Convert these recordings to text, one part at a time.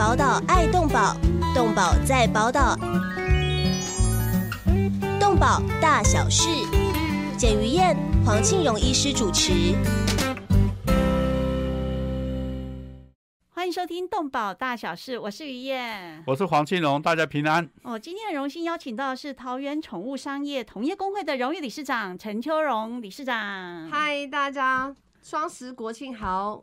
宝岛爱动宝，动宝在宝岛。动宝大小事，简于燕、黄庆荣医师主持。欢迎收听《动保大小事》，我是于燕，我是黄庆荣，大家平安。哦，今天很荣幸邀请到的是桃园宠物商业同业工会的荣誉理事长陈秋荣理事长。嗨，大家，双十国庆好！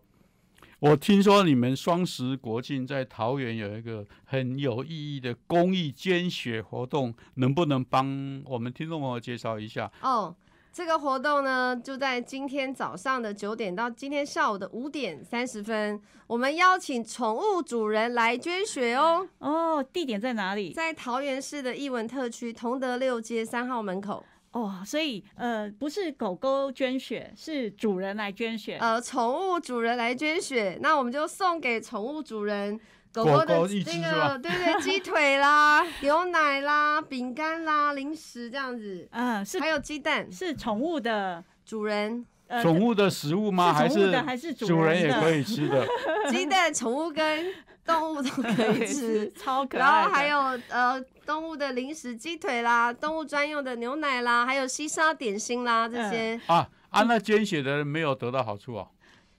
我听说你们双十国庆在桃园有一个很有意义的公益捐血活动，能不能帮我们听众朋友介绍一下？哦。这个活动呢，就在今天早上的九点到今天下午的五点三十分，我们邀请宠物主人来捐血哦。哦，地点在哪里？在桃园市的艺文特区同德六街三号门口。哦，所以呃，不是狗狗捐血，是主人来捐血。呃，宠物主人来捐血，那我们就送给宠物主人。狗狗的那个，对对，鸡腿啦、牛奶啦、饼干啦、零食这样子，嗯，是还有鸡蛋，是宠物的主人，宠物的食物吗？还是还是主人也可以吃的？鸡蛋，宠物跟动物都可以吃，超可爱。然后还有呃，动物的零食，鸡腿啦，动物专用的牛奶啦，还有西沙点心啦，这些啊啊，那捐血的人没有得到好处啊。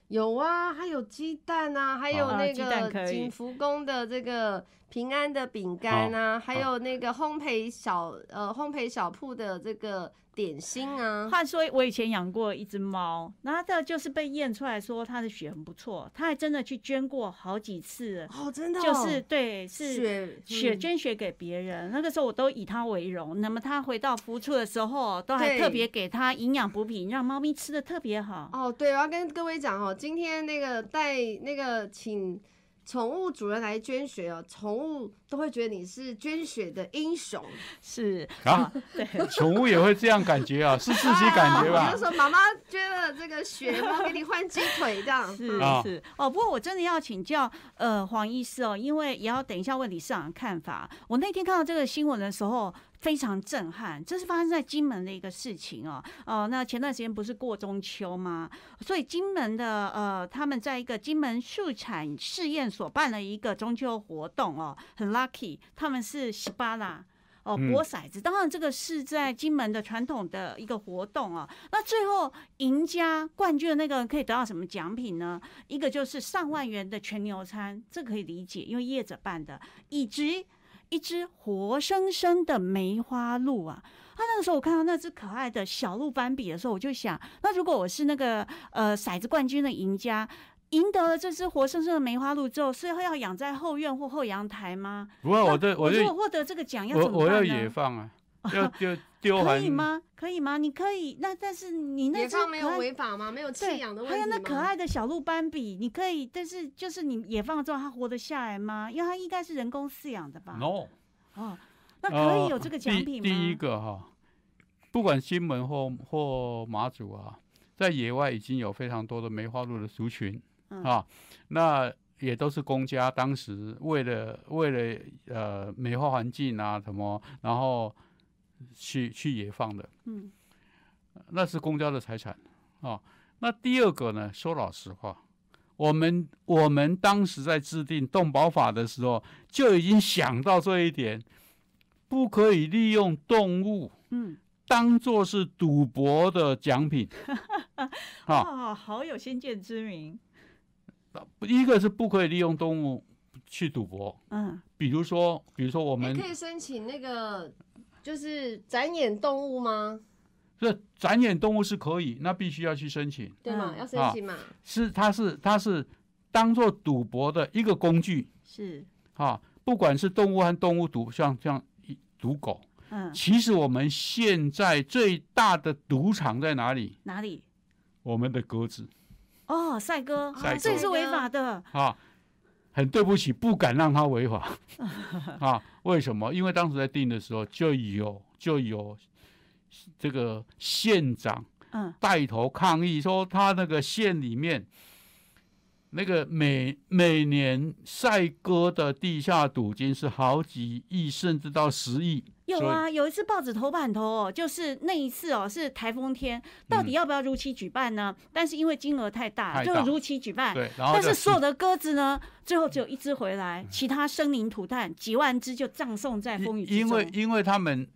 有啊，还有鸡蛋啊，还有那个景福宫的这个平安的饼干啊，还有那个烘焙小呃烘焙小铺的这个。点心啊！话说我以前养过一只猫，那它就是被验出来说它的血很不错，它还真的去捐过好几次哦，真的就是对是血血捐血给别人，那个时候我都以它为荣。那么它回到孵出的时候，都还特别给它营养补品，让猫咪吃的特别好。哦，对，我要跟各位讲哦，今天那个带那个请。宠物主人来捐血哦，宠物都会觉得你是捐血的英雄，是啊，对，宠物也会这样感觉啊，是自己感觉吧？就说妈妈捐了这个血，我给你换鸡腿这样。是是哦，不过我真的要请教呃黄医师哦，因为也要等一下问李市长的看法。我那天看到这个新闻的时候。非常震撼，这是发生在金门的一个事情哦。哦，那前段时间不是过中秋吗？所以金门的呃，他们在一个金门畜产试验所办了一个中秋活动哦，很 lucky，他们是十八啦哦，博骰子。当然，这个是在金门的传统的一个活动啊。那最后赢家冠军的那个人可以得到什么奖品呢？一个就是上万元的全牛餐，这可以理解，因为业者办的，以及。一只活生生的梅花鹿啊！他那个时候我看到那只可爱的小鹿斑比的时候，我就想，那如果我是那个呃骰子冠军的赢家，赢得了这只活生生的梅花鹿之后，是要养在后院或后阳台吗？不会，我对我如果获得这个奖要怎么办呢？我要野放啊，要 丢丢可以吗？可以吗？你可以，那但是你那只没有违法吗？没有弃养的问题还有那可爱的小鹿斑比，你可以，但是就是你野放之后，它活得下来吗？因为它应该是人工饲养的吧？No，哦，那可以有这个奖品吗？第一个哈，不管金门或或马祖啊，在野外已经有非常多的梅花鹿的族群啊，那也都是公家当时为了为了呃美化环境啊什么，然后。去去野放的，嗯，那是公家的财产啊。那第二个呢？说老实话，我们我们当时在制定动保法的时候，就已经想到这一点，不可以利用动物，嗯，当做是赌博的奖品。啊，好有先见之明。一个是不可以利用动物去赌博，嗯，比如说，比如说我们可以申请那个。就是展演动物吗？是展演动物是可以，那必须要去申请，对吗？要申请嘛？是，它是它是当做赌博的一个工具，是啊，不管是动物和动物赌，像像赌狗，嗯，其实我们现在最大的赌场在哪里？哪里？我们的鸽子。哦，赛鸽，这也是违法的啊。很对不起，不敢让他违法 啊！为什么？因为当时在定的时候就有就有这个县长带头抗议，说他那个县里面那个每每年赛鸽的地下赌金是好几亿，甚至到十亿。有啊，有一次报纸头版头哦，就是那一次哦，是台风天，到底要不要如期举办呢？但是因为金额太大，就如期举办。对，但是所有的鸽子呢，最后只有一只回来，其他生灵涂炭，几万只就葬送在风雨之中。因为，因为他们。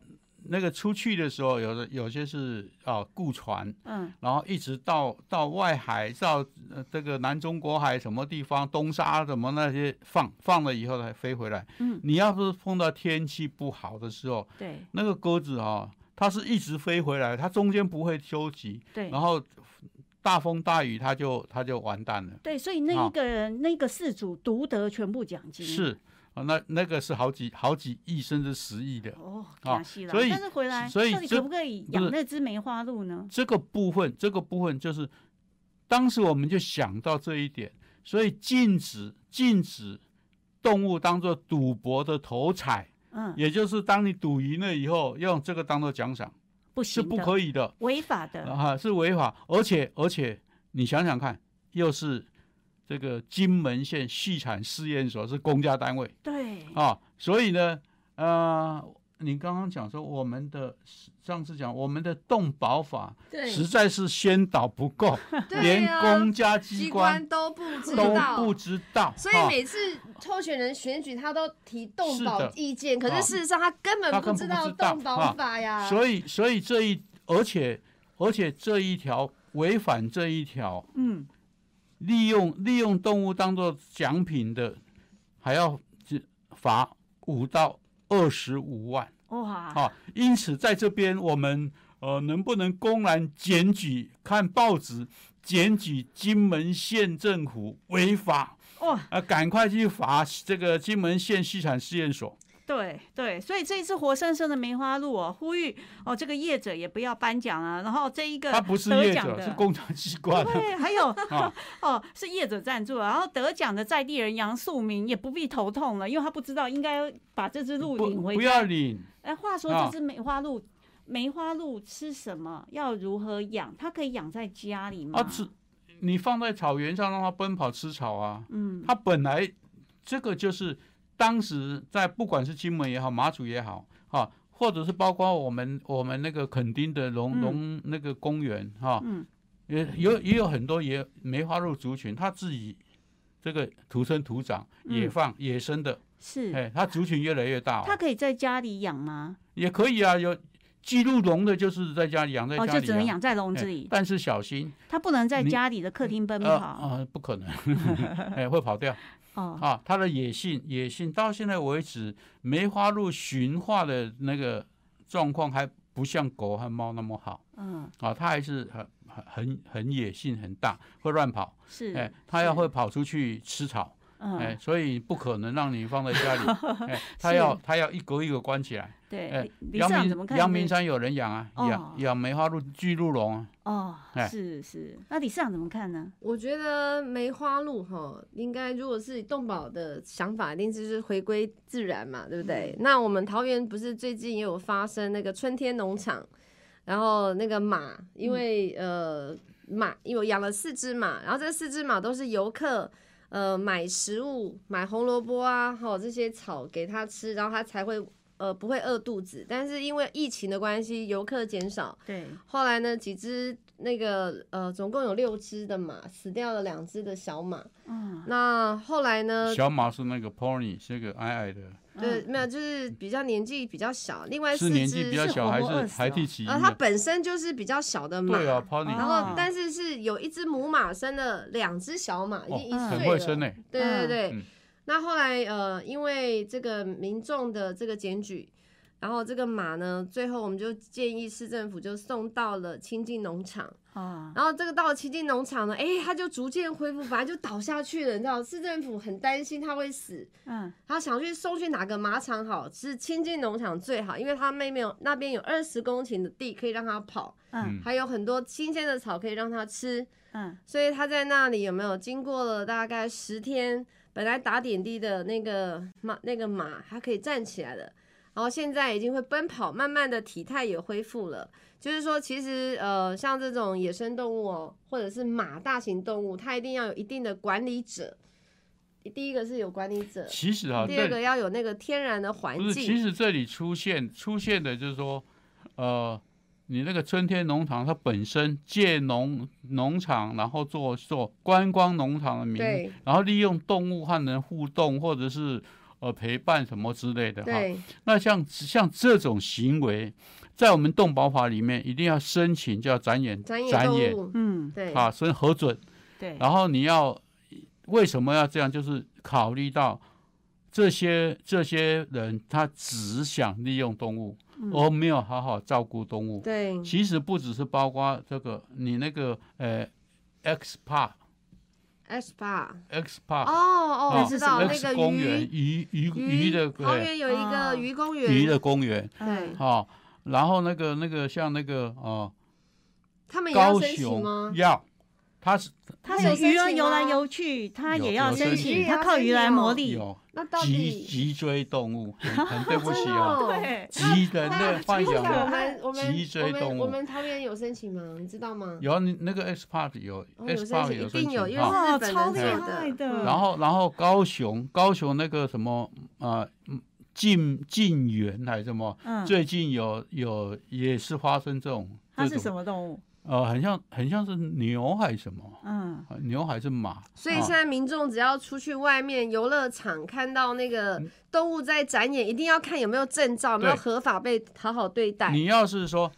那个出去的时候，有的有些是啊雇船，嗯，然后一直到到外海，到这个南中国海什么地方，东沙什么那些放放了以后才飞回来。嗯，你要是碰到天气不好的时候，对，那个鸽子啊，它是一直飞回来，它中间不会休息。对，然后大风大雨，它就它就完蛋了。对，所以那一个人那个事主独得全部奖金。是。啊，那那个是好几好几亿甚至十亿的哦，啊，所以但是回来，所以可不可以养那只梅花鹿呢？这个部分，这个部分就是当时我们就想到这一点，所以禁止禁止动物当做赌博的头彩，嗯，也就是当你赌赢了以后，用这个当做奖赏，不行，是不可以的，违法的啊，是违法，而且而且你想想看，又是。这个金门县畜产试验所是公家单位，对。啊，所以呢，呃，你刚刚讲说我们的上次讲我们的动保法实在是宣导不够，连公家机关都不知道，都不知道，所以每次候选人选举他都提动保意见，可是事实上他根本不知道动保法呀。所以，所以这一而且而且这一条违反这一条，嗯。利用利用动物当做奖品的，还要罚五到二十五万哇！啊，因此在这边我们呃能不能公然检举？看报纸检举金门县政府违法哇！啊，赶快去罚这个金门县畜产试验所。对对，所以这一次活生生的梅花鹿哦，呼吁哦，这个业者也不要颁奖了。然后这一个他不是业者，是工厂机关。对，还有 哦，是业者赞助。然后得奖的在地人杨素明也不必头痛了，因为他不知道应该把这只鹿领回去。不要领。哎，话说这只梅花鹿，梅花鹿吃什么？要如何养？它可以养在家里吗？啊，吃你放在草原上让它奔跑吃草啊。嗯，它本来这个就是。当时在不管是金门也好，马祖也好，哈，或者是包括我们我们那个垦丁的龙龙那个公园，哈，也有也有很多也梅花鹿族群，他自己这个土生土长，野放野生的，是，哎，他族群越来越大。他可以在家里养吗？也可以啊，有记录笼的，就是在家里养在家里，就只能养在笼子里，但是小心，它不能在家里的客厅奔跑。啊，不可能，哎，会跑掉。哦啊，他的野性野性到现在为止，梅花鹿驯化的那个状况还不像狗和猫那么好。嗯，啊，它还是很很很很野性很大，会乱跑。是，哎，它要会跑出去吃草。哎，所以不可能让你放在家里，哎，他要他要一格一格关起来。对，哎，阳明阳明山有人养啊，养养梅花鹿、巨鹿龙啊。哦，是是，那李市长怎么看呢？我觉得梅花鹿哈，应该如果是动保的想法，一定就是回归自然嘛，对不对？那我们桃园不是最近也有发生那个春天农场，然后那个马，因为呃马，因为养了四只马，然后这四只马都是游客。呃，买食物，买红萝卜啊，哈，这些草给它吃，然后它才会呃不会饿肚子。但是因为疫情的关系，游客减少，对，后来呢，几只那个呃，总共有六只的马死掉了，两只的小马。嗯，那后来呢？小马是那个 pony，是个矮矮的。对，没有，就是比较年纪比较小。另外四是年纪比较小还是还第几？呃，它本身就是比较小的马。对啊，pony。然后，但是是有一只母马生了两只小马，已经一岁了。很会生对对对。那后来呃，因为这个民众的这个检举，然后这个马呢，最后我们就建议市政府就送到了亲近农场。啊，然后这个到了亲近农场呢，哎，它就逐渐恢复，反正就倒下去了，你知道，市政府很担心它会死，嗯，他想去送去哪个马场好？是亲近农场最好，因为他妹妹有那边有二十公顷的地可以让它跑，嗯，还有很多新鲜的草可以让它吃，嗯，所以他在那里有没有经过了大概十天，本来打点滴的那个马那个马它可以站起来了，然后现在已经会奔跑，慢慢的体态也恢复了。就是说，其实呃，像这种野生动物哦，或者是马大型动物，它一定要有一定的管理者，第一个是有管理者，其实啊，第二个要有那个天然的环境。其实这里出现出现的就是说，呃，你那个春天农场它本身借农农场，然后做做观光农场的名义，然后利用动物和人互动，或者是呃陪伴什么之类的哈。那像像这种行为。在我们动保法里面，一定要申请叫展演，展演，嗯，对，啊，申核准，对，然后你要为什么要这样？就是考虑到这些这些人，他只想利用动物，而没有好好照顾动物。对，其实不只是包括这个，你那个呃，X Park，X Park，X Park，哦哦，知道那个公园，鱼。鱼鱼的公园有一个鱼公园，鱼的公园，对，好。然后那个那个像那个哦，他们高雄要，他是它是鱼儿游来游去，它也要申请，它靠鱼来磨砺。有脊脊椎动物，很对不起哦，对，脊人的幻想。我们我们脊椎动物，我们桃园有申请吗？你知道吗？有，你那个 S Park 有，S Park 有申请，因为日本超厉害的。然后然后高雄高雄那个什么啊？晋晋园还是什么？嗯，最近有有也是发生这种。它是什么动物？呃，很像很像是牛还是什么？嗯，牛还是马？所以现在民众只要出去外面游乐场看到那个动物在展演，一定要看有没有证照，有没有合法被好好对待。你要是说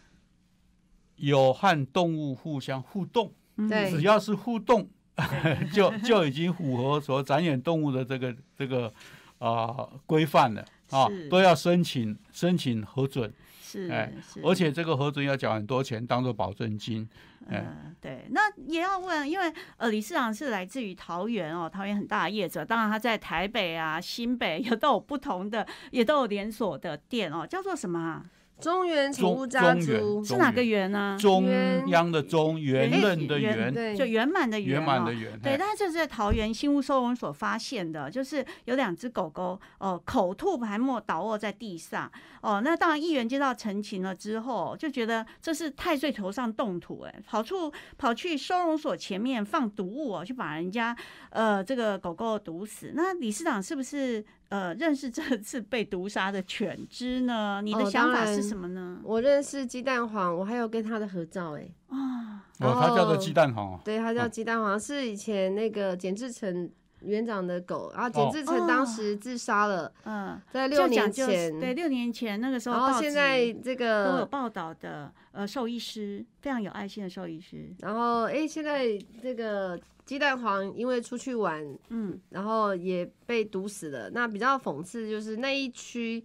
有和动物互相互动，对，只要是互动，就就已经符合所展演动物的这个这个啊规范了。啊，都要申请申请核准，是，哎，而且这个核准要缴很多钱，当做保证金。嗯，对，那也要问，因为呃，理事长是来自于桃园哦，桃园很大的业者，当然他在台北啊、新北 也都有不同的，也都有连锁的店哦，叫做什么啊？中原宠物家族是哪个圆呢？中央的中，圆润的圆，就圆满的圆，圆满的圆。对，但是这是在桃园新屋收容所发现的，就是有两只狗狗，哦，口吐白沫倒卧在地上。哦，那当然议员接到陈情了之后，就觉得这是太岁头上动土，哎，跑出跑去收容所前面放毒物哦，去把人家呃这个狗狗毒死。那理事长是不是？呃，认识这次被毒杀的犬只呢？你的想法是什么呢？我认识鸡蛋黄，我还有跟他的合照哎。啊，哦，他叫做鸡蛋黄。对，他叫鸡蛋黄，是以前那个简志成园长的狗，然后简志成当时自杀了。嗯，在六年前，对，六年前那个时候，然后现在这个都有报道的，呃，兽医师非常有爱心的兽医师。然后，哎，现在这个。鸡蛋黄因为出去玩，嗯，然后也被毒死了。那比较讽刺就是那一区，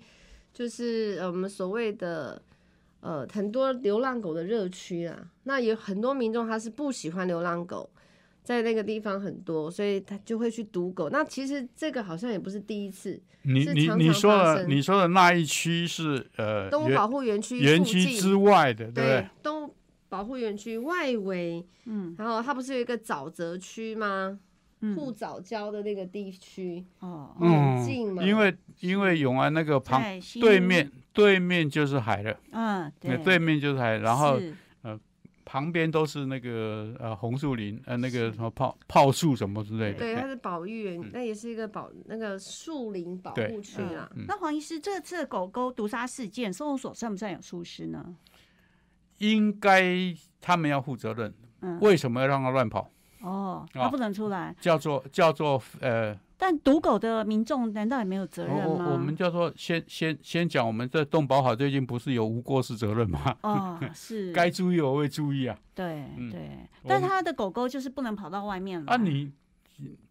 就是我们所谓的呃很多流浪狗的热区啊。那有很多民众他是不喜欢流浪狗，在那个地方很多，所以他就会去毒狗。那其实这个好像也不是第一次，你你你说的你说的那一区是呃动物保护园区园区之外的，对不对？动保护园区外围，嗯，然后它不是有一个沼泽区吗？护藻礁的那个地区，哦，很近嘛。因为因为永安那个旁对面对面就是海了，嗯，对，对面就是海，然后呃旁边都是那个呃红树林，呃那个什么泡泡树什么之类的。对，它是保育园，那也是一个保那个树林保护区啊。那黄医师，这次狗狗毒杀事件，收容所算不算有疏失呢？应该他们要负责任，为什么要让他乱跑？哦，他不能出来，叫做叫做呃。但毒狗的民众难道也没有责任吗？我们叫做先先先讲，我们这动保好最近不是有无过失责任吗？哦，是 该注意我会注意啊。对对，但他的狗狗就是不能跑到外面了。啊，你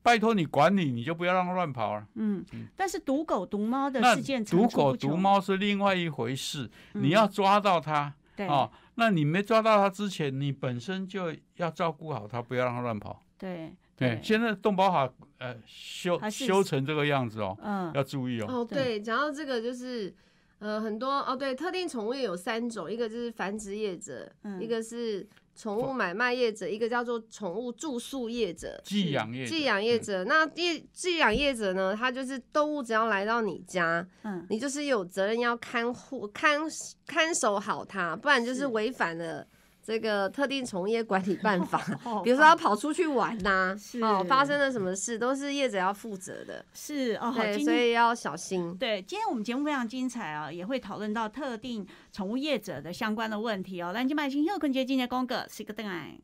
拜托你管理，你就不要让它乱跑了。嗯，但是毒狗毒猫的事件，毒狗毒猫是另外一回事，你要抓到它。对哦。那你没抓到它之前，你本身就要照顾好它，不要让它乱跑。对对，现在动保法呃修修成这个样子哦，嗯，要注意哦。哦，对，讲到这个就是呃很多哦，对，特定宠物有三种，一个就是繁殖业者，一个是。宠物买卖业者，一个叫做宠物住宿业者，寄养业寄养业者。那寄寄养业者呢？他就是动物只要来到你家，嗯，你就是有责任要看护、看看守好它，不然就是违反了这个特定从业管理办法，比如说要跑出去玩呐，哦，发生了什么事都是业者要负责的，是哦，对，所以要小心。对，今天我们节目非常精彩啊，也会讨论到特定宠物业者的相关的问题哦。蓝金麦星又跟接今天公哥是一个灯爱。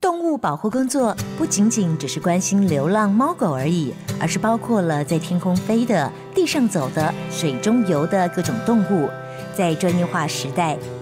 动物保护工作不仅仅只是关心流浪猫狗而已，而是包括了在天空飞的、地上走的、水中游的各种动物。在专业化时代，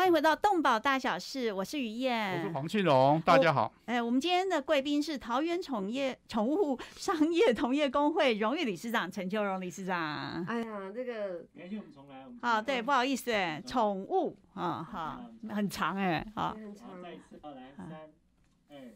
欢迎回到动保大小事，我是于燕，我是黄庆荣，大家好。哎，我们今天的贵宾是桃园宠业宠物商业同业工会荣誉理事长陈秋荣理事长。哎呀，这个，好，对，不好意思，哎，宠物啊，好，很长哎，好，很长。再一次，来三，哎，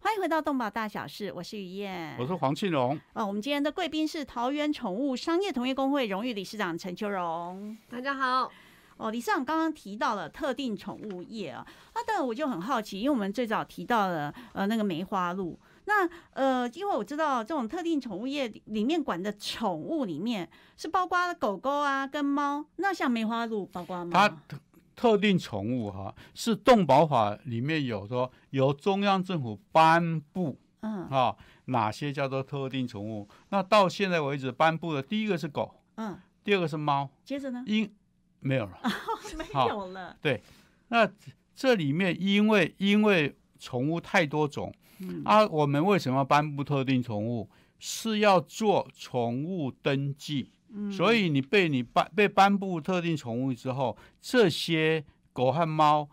欢迎回到动保大小事，我是于燕，我是黄庆荣。哦，我们今天的贵宾是桃园宠物商业同业工会荣誉理事长陈秋荣，大家好。哦，李市长刚刚提到了特定宠物业啊，那当然我就很好奇，因为我们最早提到了呃那个梅花鹿，那呃因为我知道这种特定宠物业里面管的宠物里面是包括狗狗啊跟猫，那像梅花鹿包括吗？它特特定宠物哈是动保法里面有说由中央政府颁布，嗯啊哪些叫做特定宠物？那到现在为止颁布的第一个是狗，嗯，第二个是猫，接着呢？因没有了，没有了。对，那这里面因为因为宠物太多种，啊，我们为什么颁布特定宠物？是要做宠物登记，所以你被你颁被颁布特定宠物之后，这些狗和猫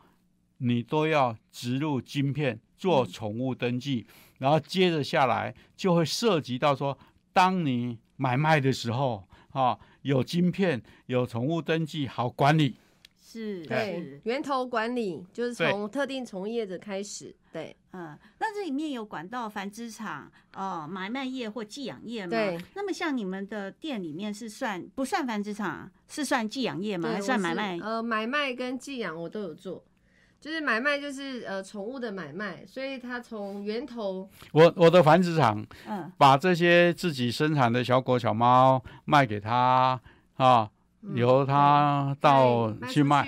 你都要植入晶片做宠物登记，然后接着下来就会涉及到说，当你买卖的时候，啊。有晶片，有宠物登记，好管理，是对源头管理，就是从特定从业者开始，对，嗯，那这里面有管道繁殖场、哦买卖业或寄养业吗？对，那么像你们的店里面是算不算繁殖场？是算寄养业吗？还算买卖？呃，买卖跟寄养我都有做。就是买卖，就是呃宠物的买卖，所以它从源头，我我的繁殖场，嗯，把这些自己生产的小狗小猫卖给他啊，由他到去卖，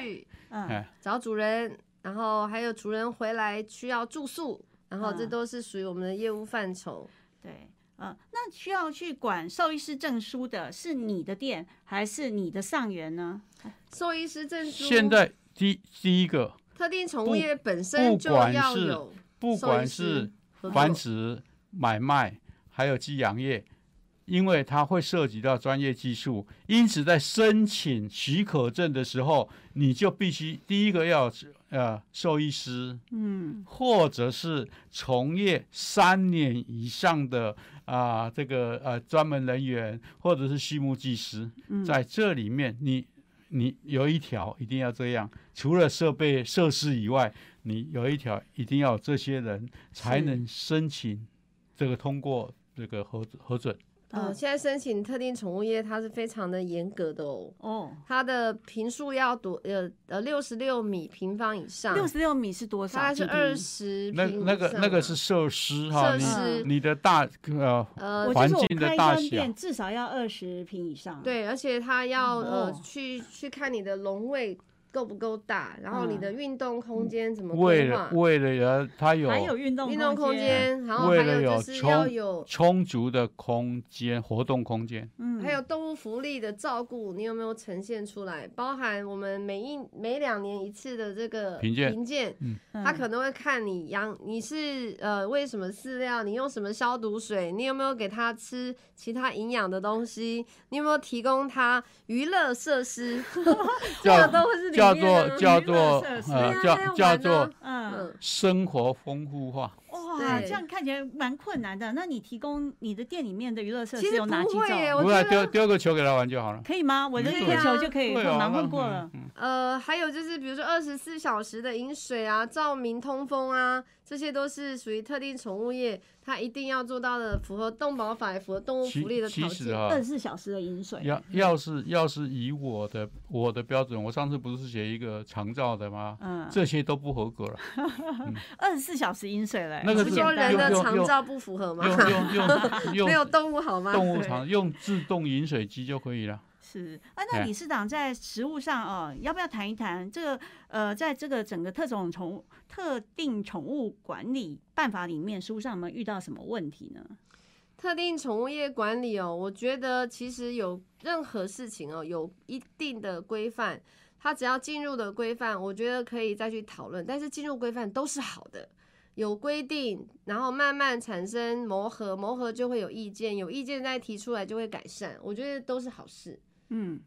嗯，找主人，然后还有主人回来需要住宿，然后这都是属于我们的业务范畴。对，嗯，那需要去管兽医师证书的是你的店还是你的上源呢？兽医师证书，现在第第一个。特定宠物业本身就要有，不管是繁殖、买卖，还有寄养业，因为它会涉及到专业技术，因此在申请许可证的时候，你就必须第一个要呃兽医师，嗯，或者是从业三年以上的啊这个呃专门人员，或者是畜牧技师，在这里面你。你有一条一定要这样，除了设备设施以外，你有一条一定要这些人才能申请这个通过这个核核准。呃，现在申请特定宠物业，它是非常的严格的哦。哦，它的平数要多呃呃六十六米平方以上。六十六米是多少？大概是二十。那那个那个是设施哈，设施你的大呃呃环境的大小至少要二十平以上。对，而且它要呃去去看你的笼位。够不够大，然后你的运动空间怎么为规划，了为了要它有还有运动运动空间，间，然后还为了有就是要充有。充足的空间活动空间，嗯还有动物福利的照顾，你有没有呈现出来？包含我们每一每两年一次的这个评鉴评鉴，嗯。他可能会看你养你是呃喂什么饲料，你用什么消毒水，你有没有给它吃其他营养的东西，你有没有提供它娱乐设施，这叫个都是叫做叫做呃叫叫做嗯，嗯，生活丰富化。哇，这样看起来蛮困难的。那你提供你的店里面的娱乐设其实施有哪几不会耶种？不要我觉得丢丢个球给他玩就好了。可以吗？我的嗯一个球就可以，对啊，我忙那问过了。呃，还有就是比如说二十四小时的饮水啊、照明、通风啊，这些都是属于特定宠物业它一定要做到的，符合动保法、符合动物福利的其条件。其实啊二，十四小时的饮水，要要是要是以我的我的标准，我上次不是写一个长照的吗？嗯，这些都不合格了。二十四小时饮水嘞，那个说人的用用肠照不符合吗？用用用 没有用动物好吗？动物长用自动饮水机就可以了。是啊，那哎理事长在实务上哦，要不要谈一谈这个呃，在这个整个特种宠物特定宠物管理办法里面，实务上有没有遇到什么问题呢？特定宠物业管理哦，我觉得其实有任何事情哦，有一定的规范，它只要进入的规范，我觉得可以再去讨论。但是进入规范都是好的，有规定，然后慢慢产生磨合，磨合就会有意见，有意见再提出来就会改善，我觉得都是好事。嗯，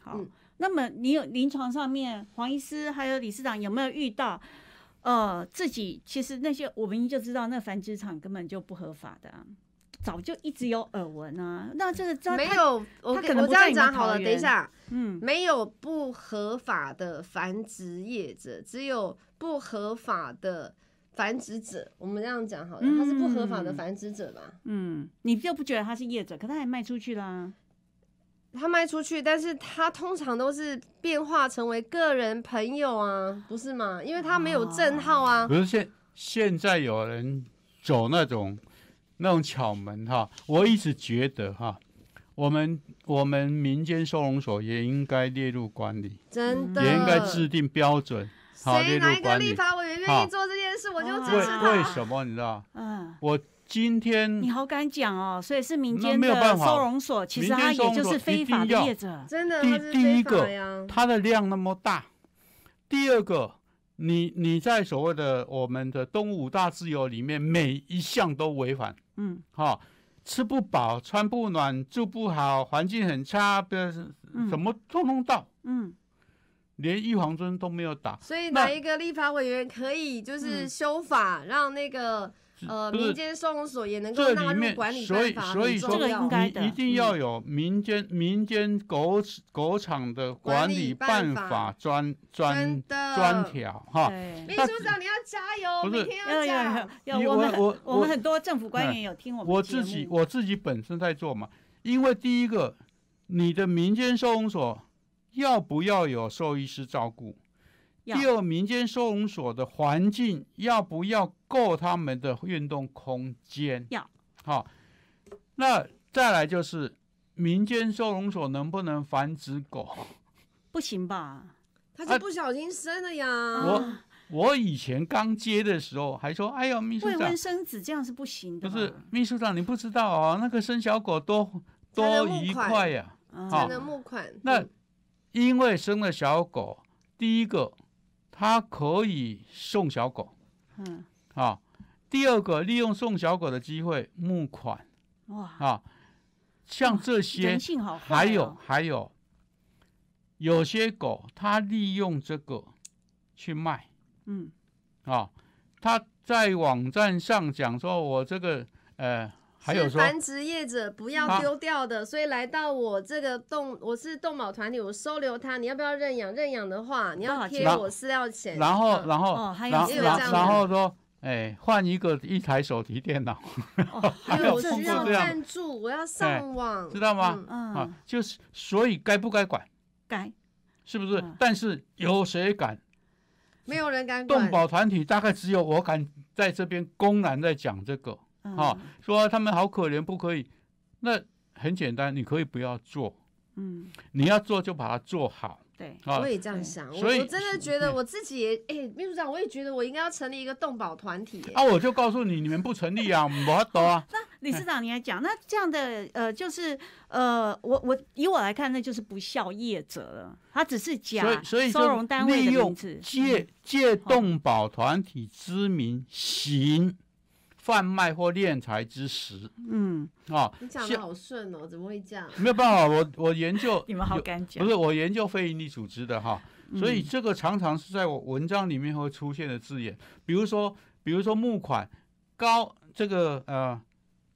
好。嗯那么你有临床上面，黄医师还有理事长有没有遇到？呃，自己其实那些我们就知道，那繁殖场根本就不合法的、啊，早就一直有耳闻啊。那这个没有，我他跟我这样可能不在你们讲好了，等一下，嗯没有不合法的繁殖业者，只有不合法的繁殖者。我们这样讲好了，他是不合法的嗯繁殖者吧？嗯，你就不觉得他是业者，可他还卖出去啦、他卖出去，但是他通常都是变化成为个人朋友啊，不是吗？因为他没有证号啊。不是现现在有人走那种那种巧门哈，我一直觉得哈，我们我们民间收容所也应该列入管理，真的，也应该制定标准，谁哪一个入管理。立法委员愿意做这件事，我就哦支持为为。什么你知道？嗯，我今天你好敢讲哦，所以是民间的没有办法收容所，其实它也就是非法业者。真的，第他是非法第一个呀。它的量那么大，第二个，你你在所谓的我们的动物五大自由里面，每一项都违反，嗯。哈、吃不饱，穿不暖，住不好，环境很差，不什么通通到，嗯，连预防针都没有打，所以哪一个立法委员可以就是嗯。修法，让那个呃民间收容所也能够纳这里面入管理所以办法，所以说很重要这个应该的一定要有民间民间狗狗场的管管理理办法专专专条哈。秘书长你要加油，不是每天有有有要讲。有，你我们我我我们很多政府官员有听我们我自己我自己本身在做嘛，因为第一个，你的民间收容所要不要有兽医师照顾？要第二，民间收容所的环境要不要够他们的运动空间？要。好，那再来就是民间收容所能不能繁殖狗？不行吧？他是不小心生的呀。我我以前刚接的时候还说，哎呦，秘书长未婚，生子这样是不行的吧。不是秘书长，你不知道哦，那个生小狗多多愉快呀、嗯好才能募款。那嗯因为生了小狗，第一个它可以送小狗。嗯。啊，第二个利用送小狗的机会募款。哇，啊，像这些还有还有有些狗它利用这个去卖。嗯。啊，它在网站上讲说我这个呃还有是繁殖业者不要啊丢掉的，所以来到我这个动，我是动保团体，我收留他，你要不要认养？认养的话，你要贴我饲料钱。然后嗯然后哦还有然后也有这然样然后说哎换一个一台手提电脑。哦，还有因为我需要赞助，我要上网，知道吗嗯嗯啊，就是所以该不该管，该是不是？嗯但是有谁敢？没有人敢动。保团体大概只有我敢在这边公然在讲这个，嗯哈、说他们好可怜，不可以。那很简单，你可以不要做，嗯你要做就把它做好，对，我也这样想，我我真的觉得我自己也，哎，秘书长，我也觉得我应该要成立一个动保团体。啊，我就告诉你，你们不成立啊，我懂啊。那理事长你来讲，那这样的呃，就是呃，我我以我来看，那就是不孝业者了，他只是假收容单位的名字，借借动保团体之名行。贩卖或敛财之时，嗯，啊，你讲的好顺哦，怎么会这样？没有办法，我我研究 你们好敢讲，不是我研究非营利组织的哈，所以这个常常是在我文章里面会出现的字眼，比如说，比如说募款高，这个呃，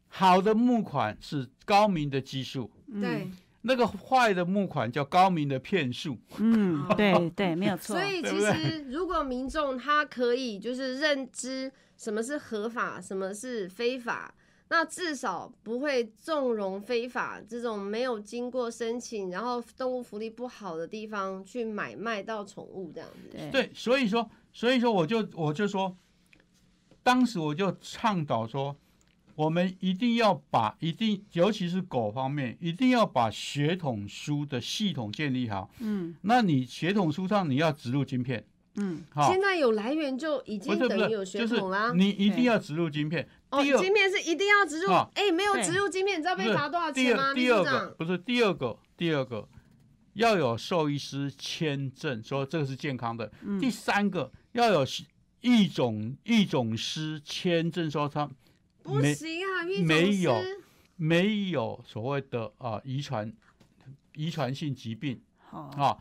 好的募款是高明的技术，对，那个坏的募款叫高明的骗术，嗯，对 对，没有错。所以其实 如果民众他可以就是认知。什么是合法，什么是非法？那至少不会纵容非法这种没有经过申请，然后动物福利不好的地方去买卖到宠物这样子。对，所以说，所以说，我就我就说，当时我就倡导说，我们一定要把一定，尤其是狗方面，一定要把血统书的系统建立好。嗯，那你血统书上你要植入晶片。嗯，好，现在有来源就已经等于有血统啦。你一定要植入晶片。哦，晶片是一定要植入。哎，没有植入晶片，你知道被罚多少钱吗？第二个不是第二个，第二个要有兽医师签证，说这个是健康的。第三个要有一种一种师签证，说他不行啊，没有没有所谓的啊遗传遗传性疾病。啊，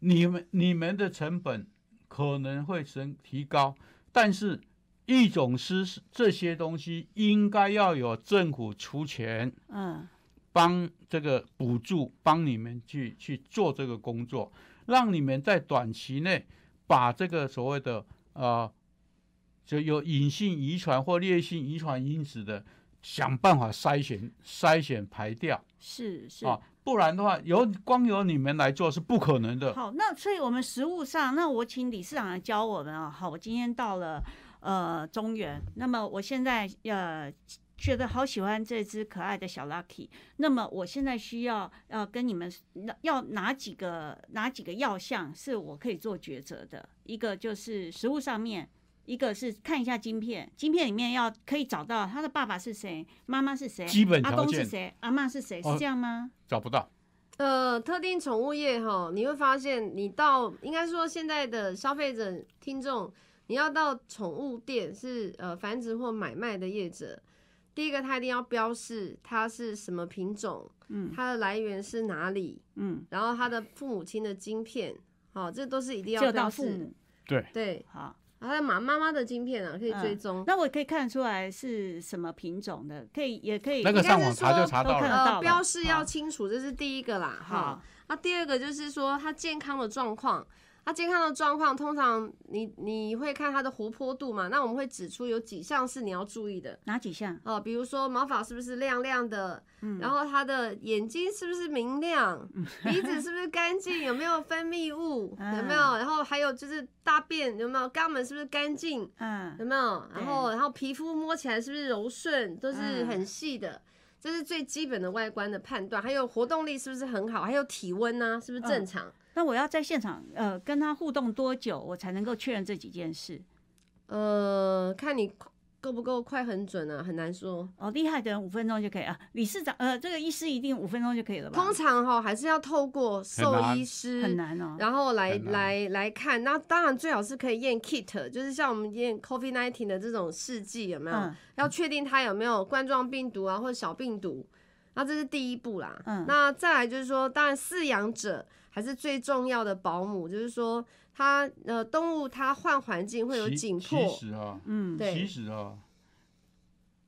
你们你们的成本。可能会升提高，但是一种是这些东西应该要有政府出钱，嗯，帮这个补助，帮你们去去做这个工作，让你们在短期内把这个所谓的呃，就有隐性遗传或烈性遗传因子的，想办法筛选筛选排掉，是是啊。不然的话，由光由你们来做是不可能的。好，那所以我们实物上，那我请理事长来教我们啊。好，我今天到了呃中原，那么我现在呃觉得好喜欢这只可爱的小 Lucky，那么我现在需要要跟你们要哪几个哪几个药项是我可以做抉择的？一个就是食物上面。一个是看一下晶片，晶片里面要可以找到他的爸爸是谁，妈妈是谁，基本阿公是谁，阿妈是谁，是这样吗？找不到。呃，特定宠物业哈，你会发现，你到应该说现在的消费者听众，你要到宠物店是呃繁殖或买卖的业者，第一个他一定要标示它是什么品种，嗯，它的来源是哪里，嗯，然后他的父母亲的晶片，好，这都是一定要标示。对对，好。还有妈妈妈的晶片啊，可以追踪。那我可以看得出来是什么品种的，可以也可以。那个上网查就查到了。呃，标示要清楚，这是第一个啦。好，那第二个就是说它健康的状况。它健康的状况，通常你你会看它的活泼度嘛？那我们会指出有几项是你要注意的。哪几项？哦，比如说毛发是不是亮亮的？嗯。然后它的眼睛是不是明亮？鼻子是不是干净？有没有分泌物？有没有？然后还有就是大便有没有？肛门是不是干净？嗯。有没有？然后然后皮肤摸起来是不是柔顺？都是很细的，这是最基本的外观的判断。还有活动力是不是很好？还有体温呢？是不是正常？那我要在现场呃跟他互动多久，我才能够确认这几件事？呃，看你够不够快，很准啊，很难说。哦，厉害的人五分钟就可以啊。理事长呃，这个医师一定五分钟就可以了吧？通常哈还是要透过兽医师很难哦，然后来来来看。那当然最好是可以验 kit，就是像我们验 COVID nineteen 的这种试剂有没有？要确定它有没有冠状病毒啊或者小病毒。那这是第一步啦。嗯，那再来就是说，当然饲养者。还是最重要的保姆，就是说，它呃，动物它换环境会有紧迫。其实啊，嗯，对，其实啊，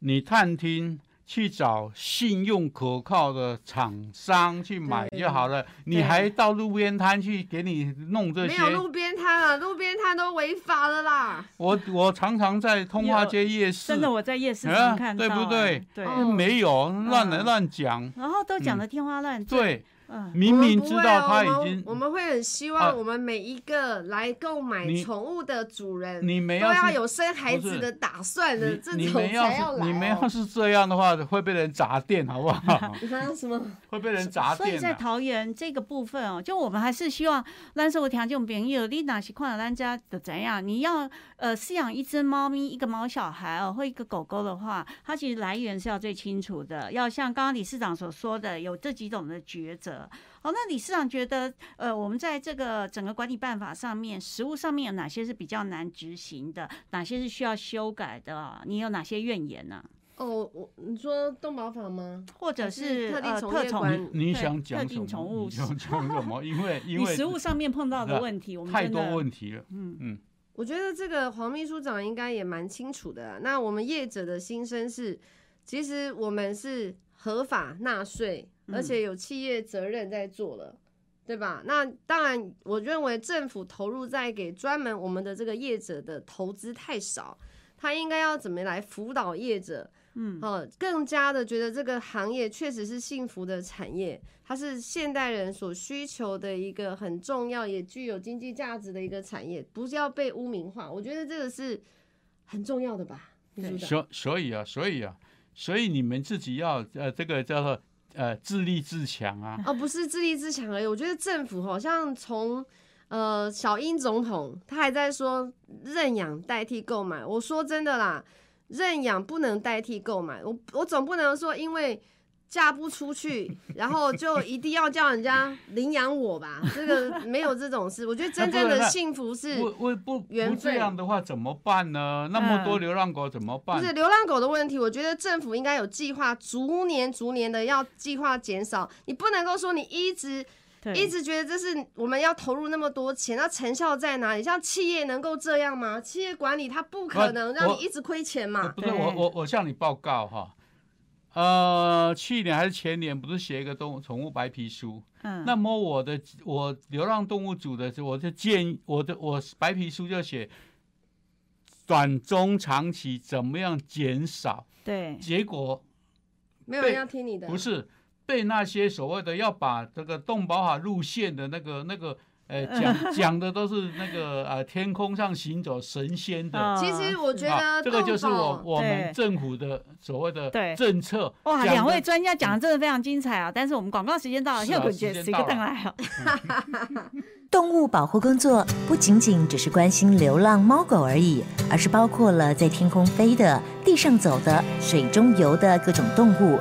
你探听去找信用可靠的厂商去买就好了，你还到路边摊去给你弄这些？没有路边摊啊，路边摊都违法的啦。我我常常在通化街夜市，真的我在夜市上看到，对不对？对，没有乱来乱讲，然后都讲的天花乱坠。对。明明知道他已经，我们会很希望我们每一个来购买宠物的主人，你们都要有生孩子的打算的，这种才要来。你们要是这样的话，会被人砸店，好不好？你看什么？会被人砸店。所以在桃园这个部分哦，就我们还是希望，但是我条件朋友，你哪是看到咱家的怎样？你要呃饲养一只猫咪、一个猫小孩哦，或一个狗狗的话，它其实来源是要最清楚的，要像刚刚理事长所说的，有这几种的抉择。好，那理事长觉得，呃，我们在这个整个管理办法上面，实务上面有哪些是比较难执行的？哪些是需要修改的？你有哪些怨言呢？哦，我你说动保法吗？或者是特定宠物？你想讲什么？你想讲什么？因为 因为实务上面碰到的问题，我们太多问题了。嗯嗯，我觉得这个黄秘书长应该也蛮清楚的。那我们业者的心声是，其实我们是合法纳税。而且有企业责任在做了，对吧？那当然，我认为政府投入在给专门我们的这个业者的投资太少，他应该要怎么来辅导业者？嗯，哦，更加的觉得这个行业确实是幸福的产业，它是现代人所需求的一个很重要也具有经济价值的一个产业，不是要被污名化。我觉得这个是很重要的吧？所所以啊，所以啊，所以你们自己要呃，这个叫做。呃，自立自强啊！哦，不是自立自强而已。我觉得政府好像从呃小英总统，他还在说认养代替购买。我说真的啦，认养不能代替购买。我我总不能说因为。嫁不出去，然后就一定要叫人家领养我吧？这个 没有这种事。我觉得真正的幸福是不不不不这样的话怎么办呢？那么多流浪狗怎么办？不是流浪狗的问题，我觉得政府应该有计划，逐年逐年的要计划减少。你不能够说你一直一直觉得这是我们要投入那么多钱，那成效在哪里？像企业能够这样吗？企业管理它不可能让你一直亏钱嘛？不是我我我向你报告哈。呃，去年还是前年，不是写一个动物宠物白皮书？嗯，那么我的我流浪动物组的，我就建议我的我白皮书就写短中长期怎么样减少？对，结果没有人要听你的，不是被那些所谓的要把这个动保法路线的那个那个。呃，讲讲的都是那个呃，天空上行走神仙的。其实我觉得这个就是我我们政府的所谓的政策。哇，两位专家讲的真的非常精彩啊！但是我们广告时间到了，又滚接谁个等来啊？动物保护工作不仅仅只是关心流浪猫狗而已，而是包括了在天空飞的、地上走的、水中游的各种动物。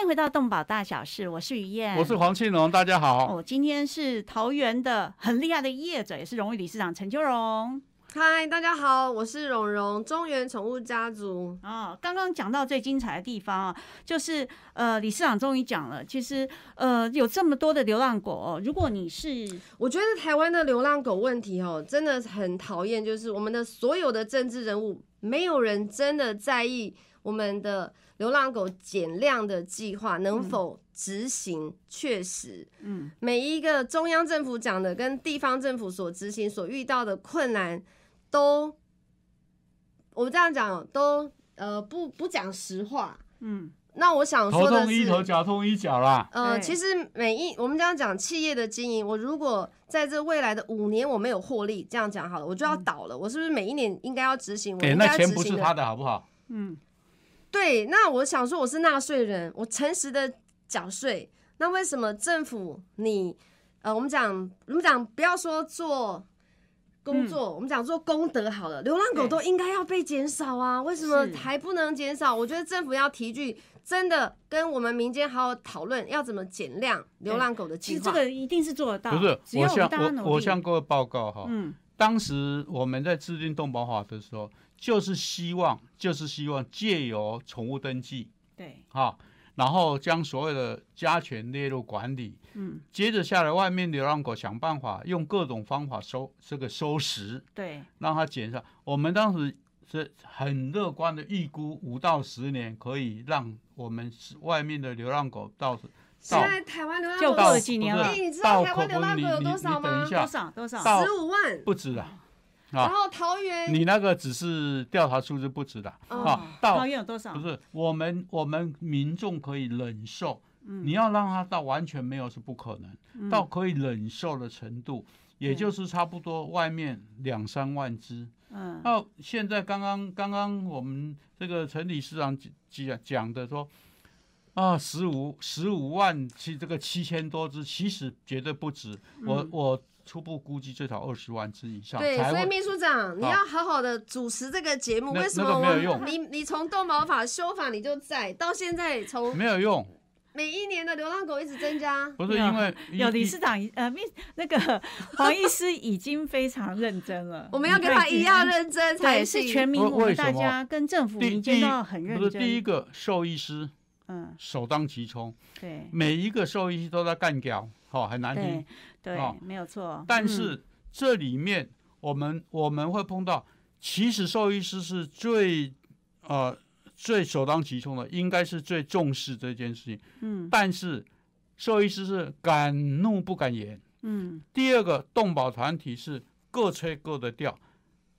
欢迎回到动保大小事，我是于燕，我是黄庆荣，大家好。哦，今天是桃园的很厉害的业者，也是荣誉理事长陈秋荣。嗨，大家好，我是蓉蓉，中原宠物家族。哦，刚刚讲到最精彩的地方啊，就是呃，理事长终于讲了，其实呃，有这么多的流浪狗哦，如果你是，我觉得台湾的流浪狗问题哦，真的很讨厌，就是我们的所有的政治人物，没有人真的在意我们的。流浪狗减量的计划能否执行？确实，嗯，每一个中央政府讲的跟地方政府所执行所遇到的困难，都我这样讲都呃不不讲实话，嗯，那我想说的是，头痛医头，脚痛医脚啦。呃，其实每一我们这样讲企业的经营，我如果在这未来的五年我没有获利，这样讲好了，我就要倒了。我是不是每一年应该要执行？哎，那钱不是他的好不好？嗯。对，那我想说，我是纳税人，我诚实的缴税。那为什么政府你，呃，我们讲，我们讲，不要说做工作，我们讲做功德好了，流浪狗都应该要被减少啊，为什么还不能减少？我觉得政府要提句，真的跟我们民间好好讨论，要怎么减量流浪狗的计划。其实这个一定是做得到，不是？我向我我向各位报告哈，嗯，当时我们在制定动保法的时候，就是希望，就是希望借由宠物登记，对，哈。然后将所有的家犬列入管理，嗯，接着下来，外面流浪狗想办法用各种方法收这个收拾，对，让它减少。我们当时是很乐观的预估，五到十年可以让我们外面的流浪狗到现在台湾流浪狗到几年了？你知道台湾流浪狗有多少吗？多少多少？十五万？不止啊。然后桃园，你那个只是调查数字不止的啊。桃园有多少？不是我们我们民众可以忍受，你要让他到完全没有是不可能，到可以忍受的程度，也就是差不多外面两三万只。嗯，那现在刚刚刚刚我们这个陈理事长讲讲的说，啊，十五十五万七这个七千多只，其实绝对不止。我我。初步估计最少二十万只以上。对，所以秘书长，你要好好的主持这个节目。为什么？没有用。你你从动保法修法你就在，到现在从没有用。每一年的流浪狗一直增加。不是因为有理事长呃，秘那个 黄医师已经非常认真了。我们要跟他一样认真才是全民，我们大家跟政府民间都要很认真。不是第一个兽医师，嗯，首当其冲。对，每一个兽医师都在干掉，好，很难听。对，没有错。但是这里面我们我们会碰到，其实兽医师是最呃最首当其冲的，应该是最重视这件事情。嗯。但是兽医师是敢怒不敢言。嗯。第二个动保团体是各吹各的调，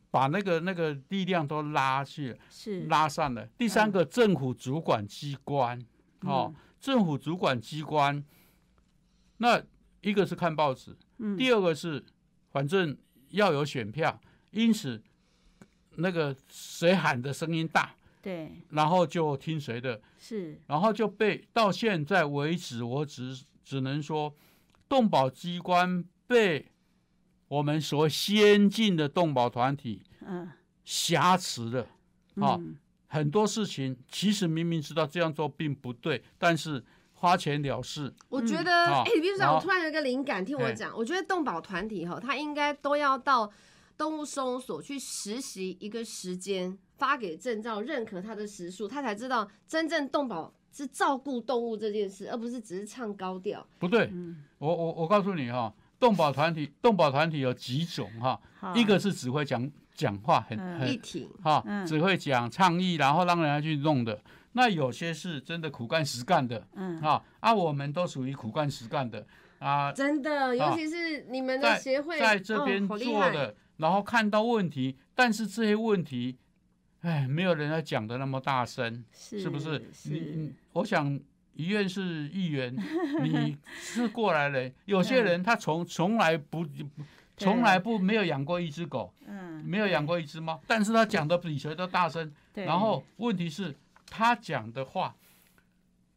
把那个那个力量都拉去了，是拉散了。第三个政府主管机关，哦，政府主管机关，那。一个是看报纸，第二个是反正要有选票，因此那个谁喊的声音大，对，然后就听谁的，是，然后就被到现在为止，我只只能说，动保机关被我们所先进的动保团体嗯挟持了啊，很多事情其实明明知道这样做并不对，但是。花钱了事，我觉得，哎，比如说，我突然有一个灵感，听我讲，我觉得动保团体哈，他应该都要到动物收容所去实习一个时间，发给证照，认可他的时数，他才知道真正动保是照顾动物这件事，而不是只是唱高调。不对，我我我告诉你哈，动保团体，动保团体有几种哈，一个是只会讲讲话，很很立体哈，只会讲倡议，然后让人家去弄的。那有些是真的苦干实干的，嗯。啊啊，我们都属于苦干实干的啊，真的，尤其是你们的协会在这边做的，然后看到问题，但是这些问题，哎，没有人要讲的那么大声，是不是？你我想医院是议员，你是过来人，有些人他从从来不从来不没有养过一只狗，嗯，没有养过一只猫，但是他讲的比谁都大声，然后问题是。他讲的话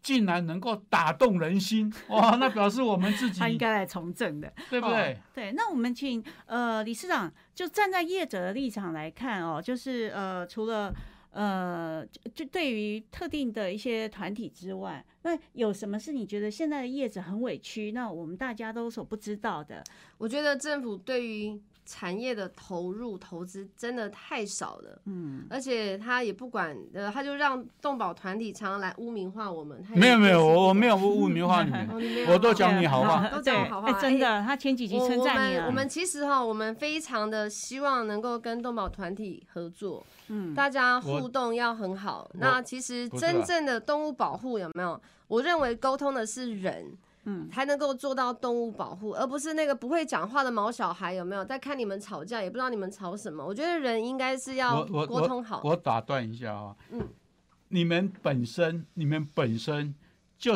竟然能够打动人心哇！那表示我们自己他应该来从政的，对不对？对，那我们请呃理事长就站在业者的立场来看哦，就是呃除了呃就对于特定的一些团体之外，那有什么是你觉得现在的业者很委屈？那我们大家都所不知道的？我觉得政府对于。产业的投入投资真的太少了，嗯，而且他也不管，呃，他就让动保团体常常来污名化我们。没有没有，我我没有污名化你们，我都讲你好话，都讲好话。真的，他前几集称赞你我们其实哈，我们非常的希望能够跟动保团体合作，嗯，大家互动要很好。那其实真正的动物保护有没有？我认为沟通的是人。嗯，才能够做到动物保护，而不是那个不会讲话的毛小孩，有没有？在看你们吵架，也不知道你们吵什么？我觉得人应该是要沟通好。我打断一下啊，嗯，你们本身，你们本身就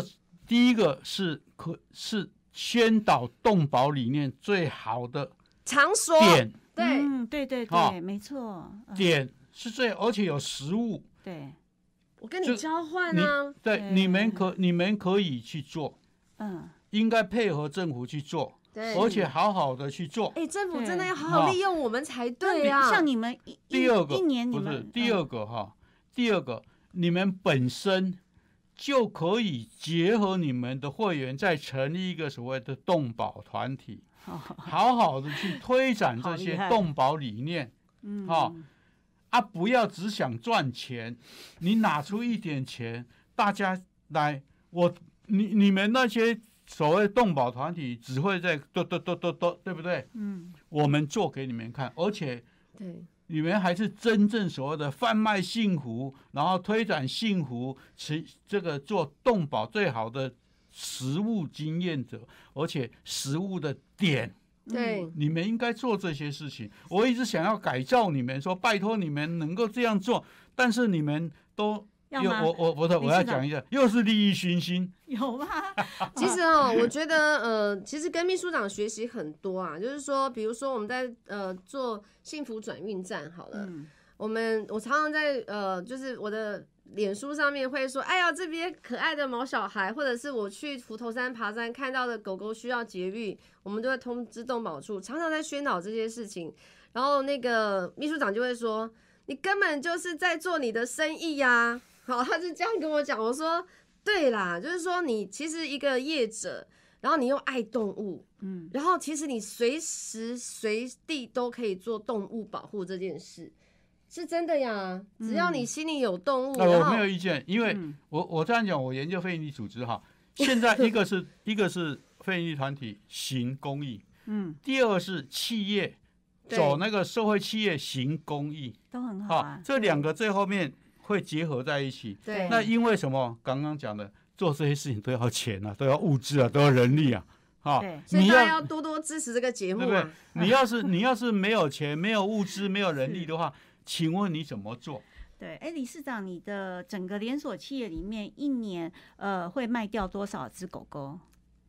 第一个是可是宣导动保理念最好的场所点，对，嗯对对对，没错，点是最而且有实物，对，我跟你交换啊，对，你们可你们可以去做。嗯，应该配合政府去做。对，而且好好的去做。哎，政府真的要好好利用我们才对啊。像你们一第二个一年你不是们第二个哈，第二个你们本身就可以结合你们的会员，再成立一个所谓的动保团体，嗯好好的去推展这些动保理念。嗯哈啊，不要只想赚钱，你拿出一点钱，大家来，我你你们那些所谓动保团体只会在嘟嘟嘟嘟嘟，对不对？嗯我们做给你们看，而且对，你们还是真正所谓的贩卖幸福，然后推展幸福，持这个做动保最好的实物经验者，而且实物的点。对，你们应该做这些事情。我一直想要改造你们，说拜托你们能够这样做，但是你们都又要吗我我我的我要讲一下，又是利益熏心。有吗？其实哦，我觉得呃，其实跟秘书长学习很多啊，就是说，比如说我们在呃做幸福转运站好了，嗯我们我常常在呃，就是我的脸书上面会说，哎呀，这边可爱的毛小孩，或者是我去斧头山爬山看到的狗狗需要节育，我们都会通知动保处，常常在宣导这些事情。然后那个秘书长就会说，你根本就是在做你的生意呀、好，他就这样跟我讲，我说对啦，就是说你其实一个业者，然后你又爱动物，嗯然后其实你随时随地都可以做动物保护这件事，是真的呀。只要你心里有动物，那我没有意见，因为嗯我我这样讲，我研究非营利组织哈，现在一个是 一个是非营利团体行公益，嗯，第二个是企业走那个社会企业行公益，都很好好啊，。这两个最后面会结合在一起。对那因为什么？刚刚讲的，做这些事情都要钱啊，都要物质啊，都要人力啊，好对，你所以大家要要多多支持这个节目对不对啊。？你要是你要是没有钱、没有物资、没有人力的话，请问你怎么做？对，哎，理事长，你的整个连锁企业里面一年呃会卖掉多少只狗狗？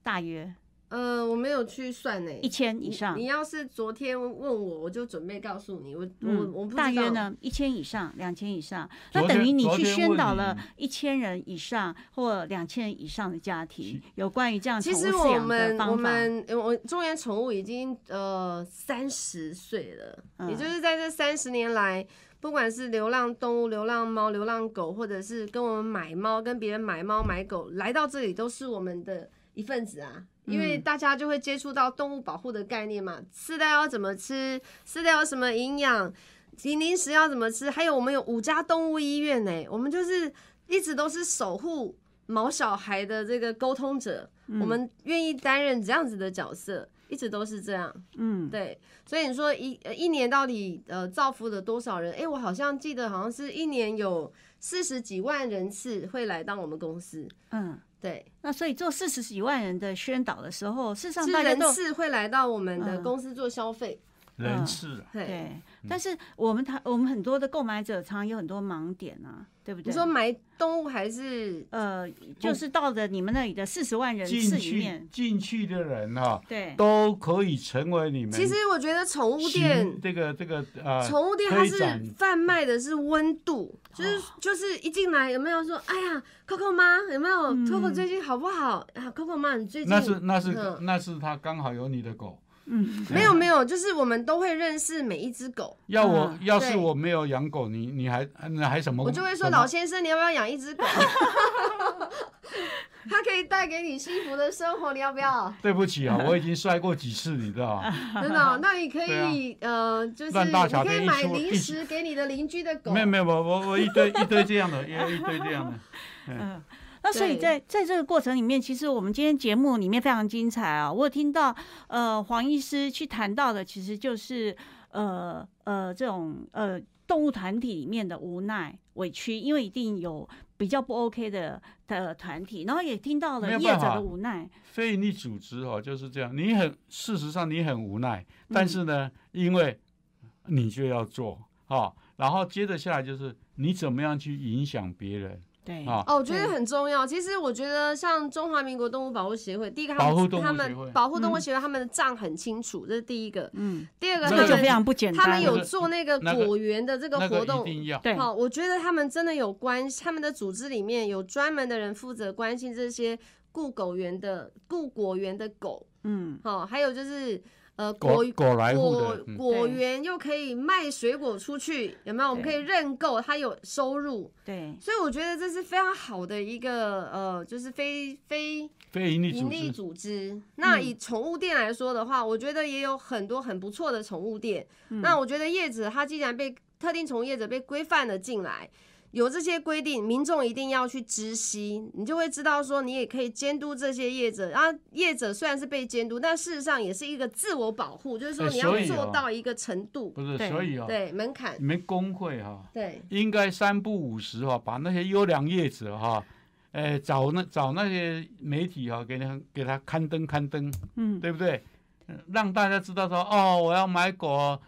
大约呃，我没有去算呢，一千以上你。要是昨天问我，我就准备告诉你，我我嗯我不知道大约？呢，一千以上，两千以上，那等于你去宣导了一千人以上或两千人以上的家庭，有关于这样其实我宠物饲养的们我方法。们中原宠物已经呃三十岁了，嗯也就是在这三十年来，不管是流浪动物、流浪猫、流浪狗，或者是跟我们买猫、跟别人买猫买狗，来到这里都是我们的一份子啊。因为嗯。大家就会接触到动物保护的概念嘛，饲料要怎么吃，饲料有什么营养，零零食要怎么吃，还有我们有五家动物医院呢，我们就是一直都是守护毛小孩的这个沟通者，嗯。我们愿意担任这样子的角色，一直都是这样。嗯，对，所以你说一呃一年到底呃造福了多少人？哎、我好像记得好像是一年有四十几万人次会来到我们公司。嗯，对，那所以做四十几万人的宣导的时候，事实上是大家都人次会来到我们的嗯公司做消费。人次啊，对，对，但是我们他我们很多的购买者常常有很多盲点啊，对不对？你说买动物还是呃，就是到的你们那里的四十万人次里面，进去的人哈、对，都可以成为你们。其实我觉得宠物店这个这个呃，宠物店它是贩卖的是温度，就是就是一进来有没有说，哎呀，Coco 妈有没有嗯？Coco 最近好不好？啊，Coco 妈你最近那是那是嗯那是他刚好有你的狗。嗯，没有没有，就是我们都会认识每一只狗，要我嗯要是我没有养狗，你你还那还什么？我就会说老先生，你要不要养一只狗？它可以带给你幸福的生活，你要不要？对不起啊，我已经摔过几次，你知道？真的哦、那你可对以、呃，就是你可以买零食给你的邻居的狗。没有没有，我我我一堆一堆这样的，也有一堆这样的。嗯，那所以在在这个过程里面，其实我们今天节目里面非常精彩啊！我有听到呃黄医师去谈到的，其实就是呃呃这种呃动物团体里面的无奈委屈，因为一定有比较不 OK 的的团体，然后也听到了业者的无奈。非营利组织哦就是这样，你很事实上你很无奈，嗯但是呢，因为你就要做哦，然后接着下来就是你怎么样去影响别人对，啊？哦，我觉得很重要。其实我觉得像中华民国动物保护协会，第一个他保护动物们他协会们保护动物嗯协会他们的账很清楚，这是第一个。嗯，第二个，那就非常不简单。他们有做那个果园的这个活动。对，好，我觉得他们真的有关，他们的组织里面有专门的人负责关心这些顾狗园的顾果园的狗，嗯，好，还有就是呃果果果来果果园又可以卖水果出去，有没有？我们可以认购，它有收入，对，所以我觉得这是非常好的一个呃，就是非非非盈利组织，那嗯。以宠物店来说的话，我觉得也有很多很不错的宠物店。嗯。那我觉得叶子它既然被特定从业者被规范了进来。有这些规定，民众一定要去知悉，你就会知道说，你也可以监督这些业者。然后业者虽然是被监督，但事实上也是一个自我保护，就是说哎你要做哦到一个程度，不是，所以啊，对门槛你，们工会哈，对应该三不五时哈，把那些优良业者哈，呃，找那找那些媒体哈，给他给他刊登刊登，嗯，对不对？呃让大家知道说，哦，我要买狗哦，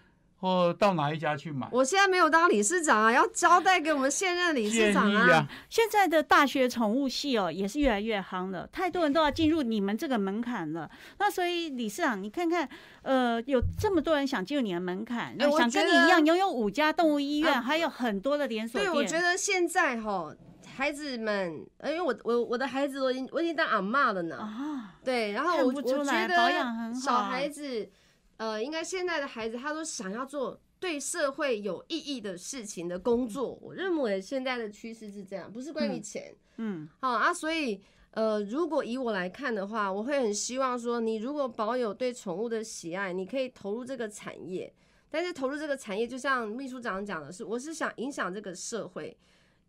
或到哪一家去买。我现在没有当理事长啊，要交代给我们现任理事长议啊，现在的大学宠物系哦，也是越来越夯了，太多人都要进入你们这个门槛了。那所以理事长，你看看，呃，有这么多人想进入你的门槛，想跟你一样拥有五家动物医院，啊还有很多的连锁对，我觉得现在哈，孩子们，呃因为我我我的孩子我已经我已经当阿嬷了呢，啊，对，然后我我觉来保养很得小好孩子，呃，应该现在的孩子他都想要做对社会有意义的事情的工作，我认为现在的趋势是这样，不是关于嗯钱，嗯，好啊，所以。呃，如果以我来看的话，我会很希望说，你如果保有对宠物的喜爱，你可以投入这个产业。但是投入这个产业，就像秘书长讲的是，我是想影响这个社会。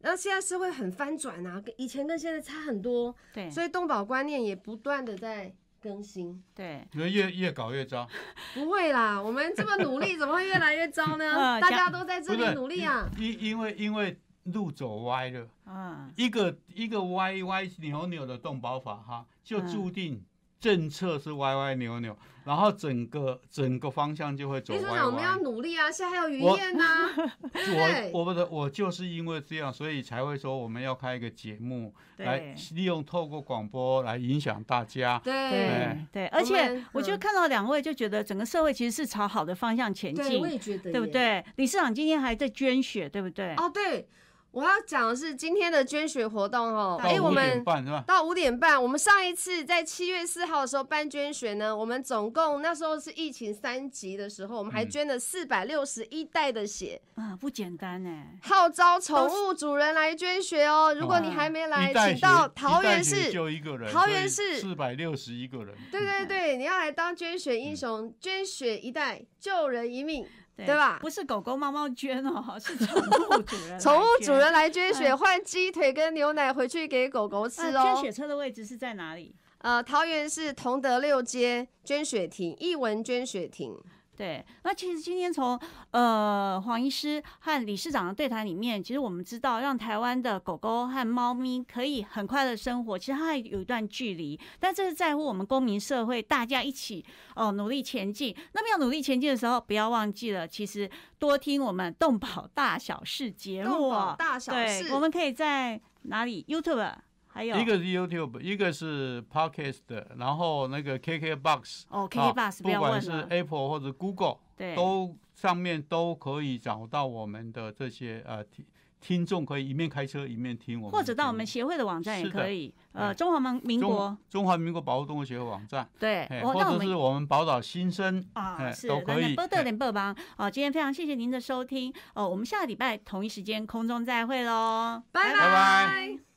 然后现在社会很翻转啊，跟以前跟现在差很多，对，所以动保观念也不断的在更新。对，你们越越搞越糟。不会啦，我们这么努力，怎么会越来越糟呢？呃 大家都在这里努力啊。因因为因为路走歪了，嗯，一个一个歪歪扭扭的动保法哈，就嗯注定政策是歪歪扭扭，然后整个整个方向就会走歪秘书长，我们要。努力啊！现在还有云我燕呢、对我我的我就是因为这样，所以才会说我们要开一个节目，来。利用透过广播来影响大家。对对对，而且我就看到两位就觉得整个社会其实是朝好的方向前对，进我，也觉得，对不？对？理事长今天还在捐血，对不对？哦，对，我要讲的是今天的捐血活动哦。到哎，我五点们半是吧？到五点半，我们上一次在七月四号的时候办捐血呢，我们总共那时候是疫情三级的时候，我们还嗯捐了四百六十一袋的血，啊，不简单哎。号召宠物主人来捐血哦。如果你还没来，请到桃园市。就一个人，桃园市四百六十一个人。对对对，你要来当捐血英雄，捐血一袋救人一命。对对吧不是狗狗、猫猫捐哦，是宠物主人。宠物主人来捐血，嗯换鸡腿跟牛奶回去给狗狗吃哦捐哦。血车的位置是在哪里？呃，桃园市同德六街捐血亭，艺文捐血亭。对，那其实今天从呃黄医师和理事长的对谈里面，其实我们知道，让台湾的狗狗和猫咪可以很快乐生活，其实它还有一段距离，但这是在乎我们公民社会大家一起哦、努力前进。那么要努力前进的时候，不要忘记了，其实多听我们动保大小事节目动保哦。大小对，事，我们可以在哪里？YouTube 还有。一个是 YouTube，一个是 Podcast，然后那个 KKBox，哦啊，KK Bus 不不管是要问了，Apple 或者 Google，对，都上面都可以找到我们的这些呃听听众，可以一面开车一面听我们或者到我们协会的网站也可以。呃，哎中华民民国中中华民国保护动物协会网站，对，或者是我们宝岛新生，啊，都可以波特哎点播帮哦，今天非常谢谢您的收听。哦，我们下个礼拜同一时间空中再会喽，拜。拜拜